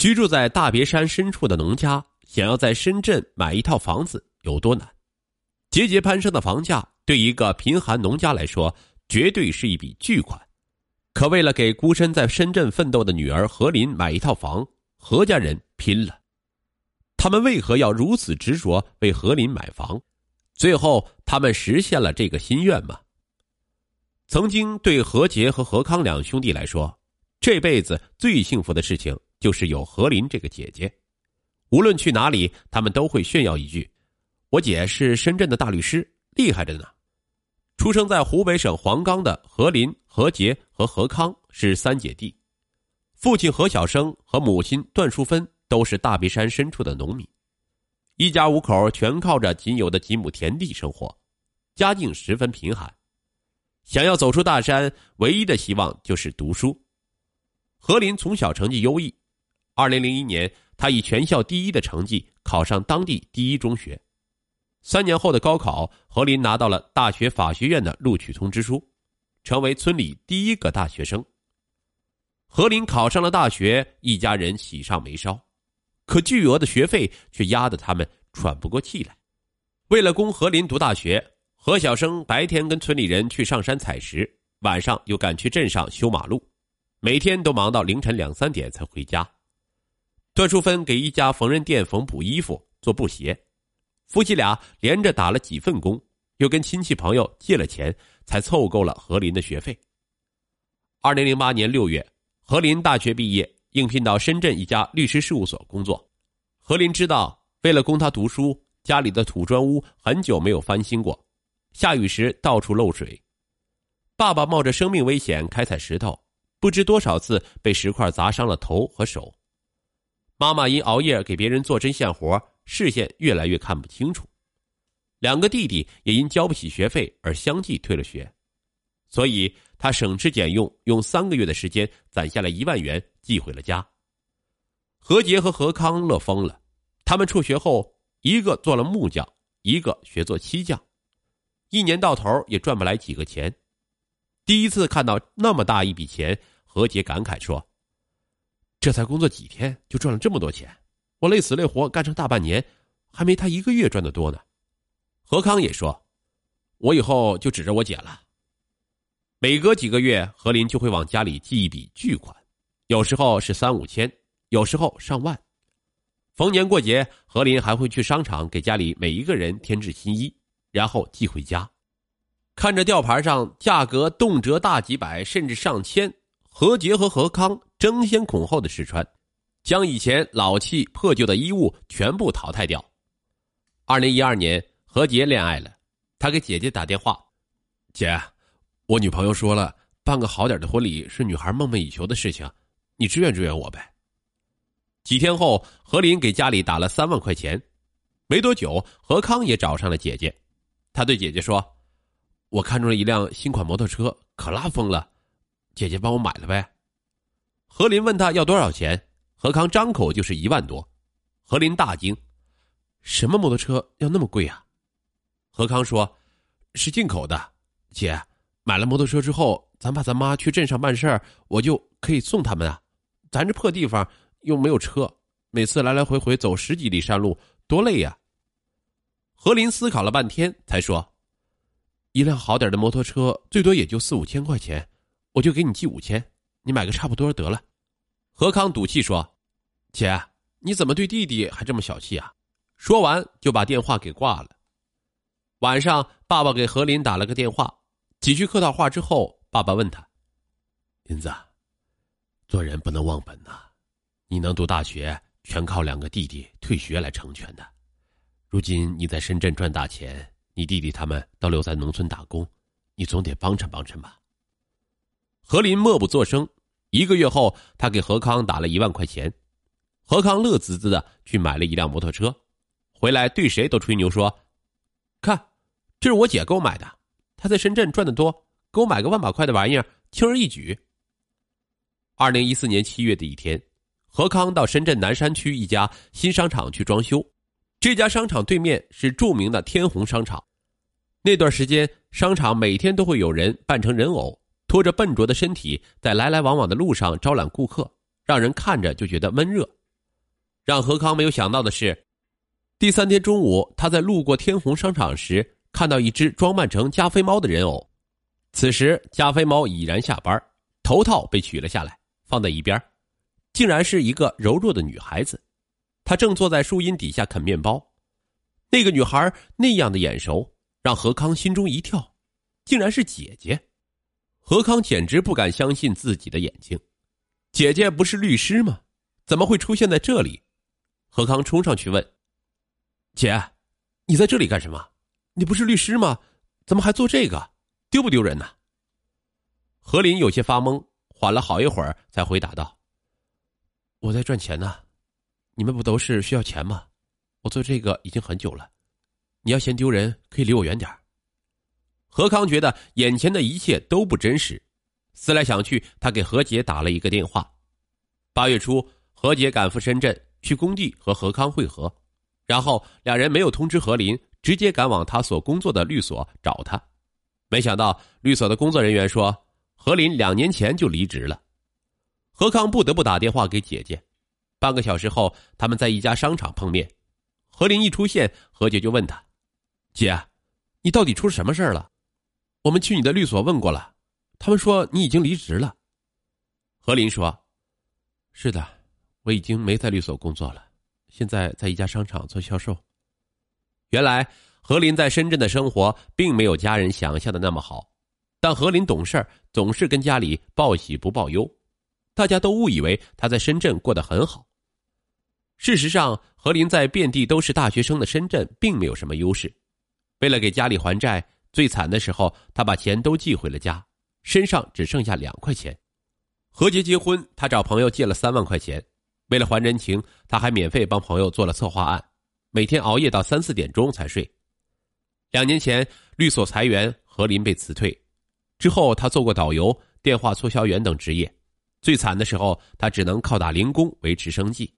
居住在大别山深处的农家，想要在深圳买一套房子有多难？节节攀升的房价对一个贫寒农家来说，绝对是一笔巨款。可为了给孤身在深圳奋斗的女儿何林买一套房，何家人拼了。他们为何要如此执着为何林买房？最后，他们实现了这个心愿吗？曾经对何杰和何康两兄弟来说，这辈子最幸福的事情。就是有何林这个姐姐，无论去哪里，他们都会炫耀一句：“我姐是深圳的大律师，厉害着呢。”出生在湖北省黄冈的何林、何杰和何康是三姐弟，父亲何小生和母亲段淑芬都是大别山深处的农民，一家五口全靠着仅有的几亩田地生活，家境十分贫寒。想要走出大山，唯一的希望就是读书。何林从小成绩优异。二零零一年，他以全校第一的成绩考上当地第一中学。三年后的高考，何林拿到了大学法学院的录取通知书，成为村里第一个大学生。何林考上了大学，一家人喜上眉梢，可巨额的学费却压得他们喘不过气来。为了供何林读大学，何小生白天跟村里人去上山采石，晚上又赶去镇上修马路，每天都忙到凌晨两三点才回家。段淑芬给一家缝纫店缝补衣服、做布鞋，夫妻俩连着打了几份工，又跟亲戚朋友借了钱，才凑够了何林的学费。二零零八年六月，何林大学毕业，应聘到深圳一家律师事务所工作。何林知道，为了供他读书，家里的土砖屋很久没有翻新过，下雨时到处漏水。爸爸冒着生命危险开采石头，不知多少次被石块砸伤了头和手。妈妈因熬夜给别人做针线活，视线越来越看不清楚。两个弟弟也因交不起学费而相继退了学，所以他省吃俭用，用三个月的时间攒下了一万元寄回了家。何杰和何康乐疯了，他们辍学后，一个做了木匠，一个学做漆匠，一年到头也赚不来几个钱。第一次看到那么大一笔钱，何杰感慨说。这才工作几天就赚了这么多钱，我累死累活干成大半年，还没他一个月赚的多呢。何康也说：“我以后就指着我姐了。”每隔几个月，何林就会往家里寄一笔巨款，有时候是三五千，有时候上万。逢年过节，何林还会去商场给家里每一个人添置新衣，然后寄回家。看着吊牌上价格动辄大几百，甚至上千。何杰和何康争先恐后的试穿，将以前老气破旧的衣物全部淘汰掉。二零一二年，何洁恋爱了，他给姐姐打电话：“姐，我女朋友说了，办个好点的婚礼是女孩梦寐以求的事情，你支援支援我呗。”几天后，何林给家里打了三万块钱。没多久，何康也找上了姐姐，他对姐姐说：“我看中了一辆新款摩托车，可拉风了。”姐姐帮我买了呗。何林问他要多少钱，何康张口就是一万多。何林大惊：“什么摩托车要那么贵啊？”何康说：“是进口的。姐，买了摩托车之后，咱爸咱妈去镇上办事儿，我就可以送他们啊。咱这破地方又没有车，每次来来回回走十几里山路，多累呀。”何林思考了半天，才说：“一辆好点的摩托车，最多也就四五千块钱。”我就给你寄五千，你买个差不多得了。何康赌气说：“姐，你怎么对弟弟还这么小气啊？”说完就把电话给挂了。晚上，爸爸给何林打了个电话，几句客套话之后，爸爸问他：“林子，做人不能忘本呐，你能读大学，全靠两个弟弟退学来成全的。如今你在深圳赚大钱，你弟弟他们都留在农村打工，你总得帮衬帮衬吧。”何林默不作声。一个月后，他给何康打了一万块钱，何康乐滋滋的去买了一辆摩托车，回来对谁都吹牛说：“看，这是我姐给我买的，她在深圳赚的多，给我买个万把块的玩意儿，轻而易举。”二零一四年七月的一天，何康到深圳南山区一家新商场去装修，这家商场对面是著名的天虹商场，那段时间，商场每天都会有人扮成人偶。拖着笨拙的身体，在来来往往的路上招揽顾客，让人看着就觉得闷热，让何康没有想到的是，第三天中午，他在路过天虹商场时，看到一只装扮成加菲猫的人偶。此时，加菲猫已然下班，头套被取了下来，放在一边，竟然是一个柔弱的女孩子。她正坐在树荫底下啃面包。那个女孩那样的眼熟，让何康心中一跳，竟然是姐姐。何康简直不敢相信自己的眼睛，姐姐不是律师吗？怎么会出现在这里？何康冲上去问：“姐，你在这里干什么？你不是律师吗？怎么还做这个？丢不丢人呢？”何林有些发懵，缓了好一会儿才回答道：“我在赚钱呢，你们不都是需要钱吗？我做这个已经很久了，你要嫌丢人，可以离我远点何康觉得眼前的一切都不真实，思来想去，他给何杰打了一个电话。八月初，何杰赶赴深圳去工地和何康会合，然后两人没有通知何林，直接赶往他所工作的律所找他。没想到律所的工作人员说，何林两年前就离职了。何康不得不打电话给姐姐。半个小时后，他们在一家商场碰面。何林一出现，何姐就问他：“姐，你到底出什么事了？”我们去你的律所问过了，他们说你已经离职了。何林说：“是的，我已经没在律所工作了，现在在一家商场做销售。”原来何林在深圳的生活并没有家人想象的那么好，但何林懂事总是跟家里报喜不报忧，大家都误以为他在深圳过得很好。事实上，何林在遍地都是大学生的深圳并没有什么优势，为了给家里还债。最惨的时候，他把钱都寄回了家，身上只剩下两块钱。何洁结婚，他找朋友借了三万块钱，为了还人情，他还免费帮朋友做了策划案，每天熬夜到三四点钟才睡。两年前，律所裁员，何林被辞退，之后他做过导游、电话促销员等职业。最惨的时候，他只能靠打零工维持生计。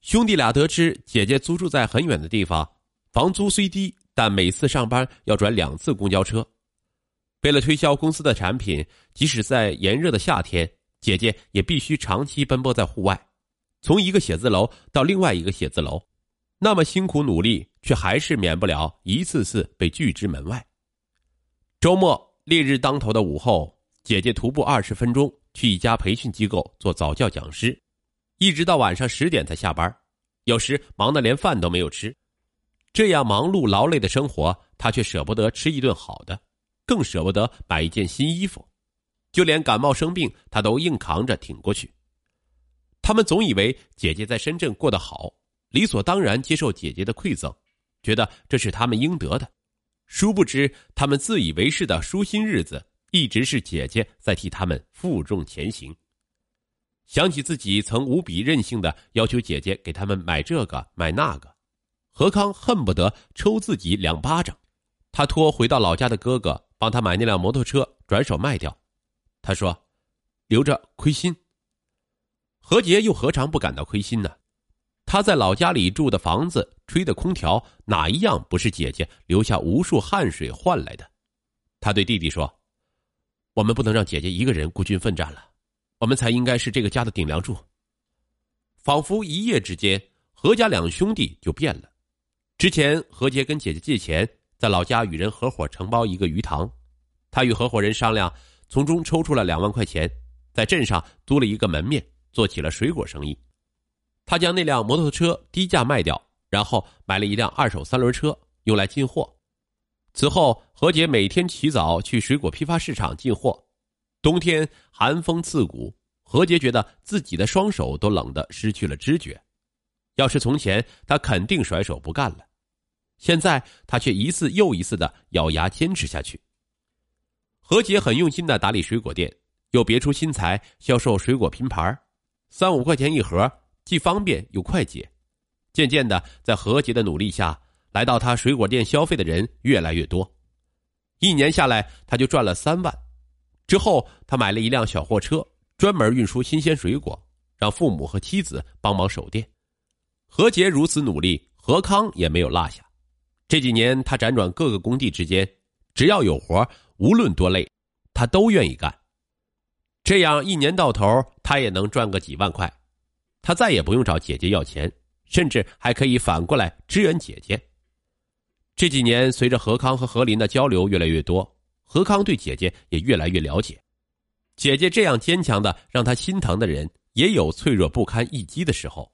兄弟俩得知姐姐租住在很远的地方，房租虽低。但每次上班要转两次公交车，为了推销公司的产品，即使在炎热的夏天，姐姐也必须长期奔波在户外，从一个写字楼到另外一个写字楼，那么辛苦努力，却还是免不了一次次被拒之门外。周末烈日当头的午后，姐姐徒步二十分钟去一家培训机构做早教讲师，一直到晚上十点才下班，有时忙得连饭都没有吃。这样忙碌劳累的生活，他却舍不得吃一顿好的，更舍不得买一件新衣服，就连感冒生病，他都硬扛着挺过去。他们总以为姐姐在深圳过得好，理所当然接受姐姐的馈赠，觉得这是他们应得的。殊不知，他们自以为是的舒心日子，一直是姐姐在替他们负重前行。想起自己曾无比任性的要求姐姐给他们买这个买那个。何康恨不得抽自己两巴掌，他托回到老家的哥哥帮他买那辆摩托车，转手卖掉。他说：“留着亏心。”何洁又何尝不感到亏心呢？他在老家里住的房子、吹的空调，哪一样不是姐姐留下无数汗水换来的？他对弟弟说：“我们不能让姐姐一个人孤军奋战了，我们才应该是这个家的顶梁柱。”仿佛一夜之间，何家两兄弟就变了。之前何洁跟姐姐借钱，在老家与人合伙承包一个鱼塘，他与合伙人商量，从中抽出了两万块钱，在镇上租了一个门面，做起了水果生意。他将那辆摩托车低价卖掉，然后买了一辆二手三轮车，用来进货。此后，何洁每天起早去水果批发市场进货。冬天寒风刺骨，何洁觉得自己的双手都冷得失去了知觉。要是从前，他肯定甩手不干了。现在他却一次又一次的咬牙坚持下去。何洁很用心的打理水果店，又别出心裁销售水果拼盘，三五块钱一盒，既方便又快捷。渐渐的，在何洁的努力下，来到他水果店消费的人越来越多。一年下来，他就赚了三万。之后，他买了一辆小货车，专门运输新鲜水果，让父母和妻子帮忙守店。何洁如此努力，何康也没有落下。这几年，他辗转各个工地之间，只要有活，无论多累，他都愿意干。这样一年到头，他也能赚个几万块。他再也不用找姐姐要钱，甚至还可以反过来支援姐姐。这几年，随着何康和何林的交流越来越多，何康对姐姐也越来越了解。姐姐这样坚强的让他心疼的人，也有脆弱不堪一击的时候。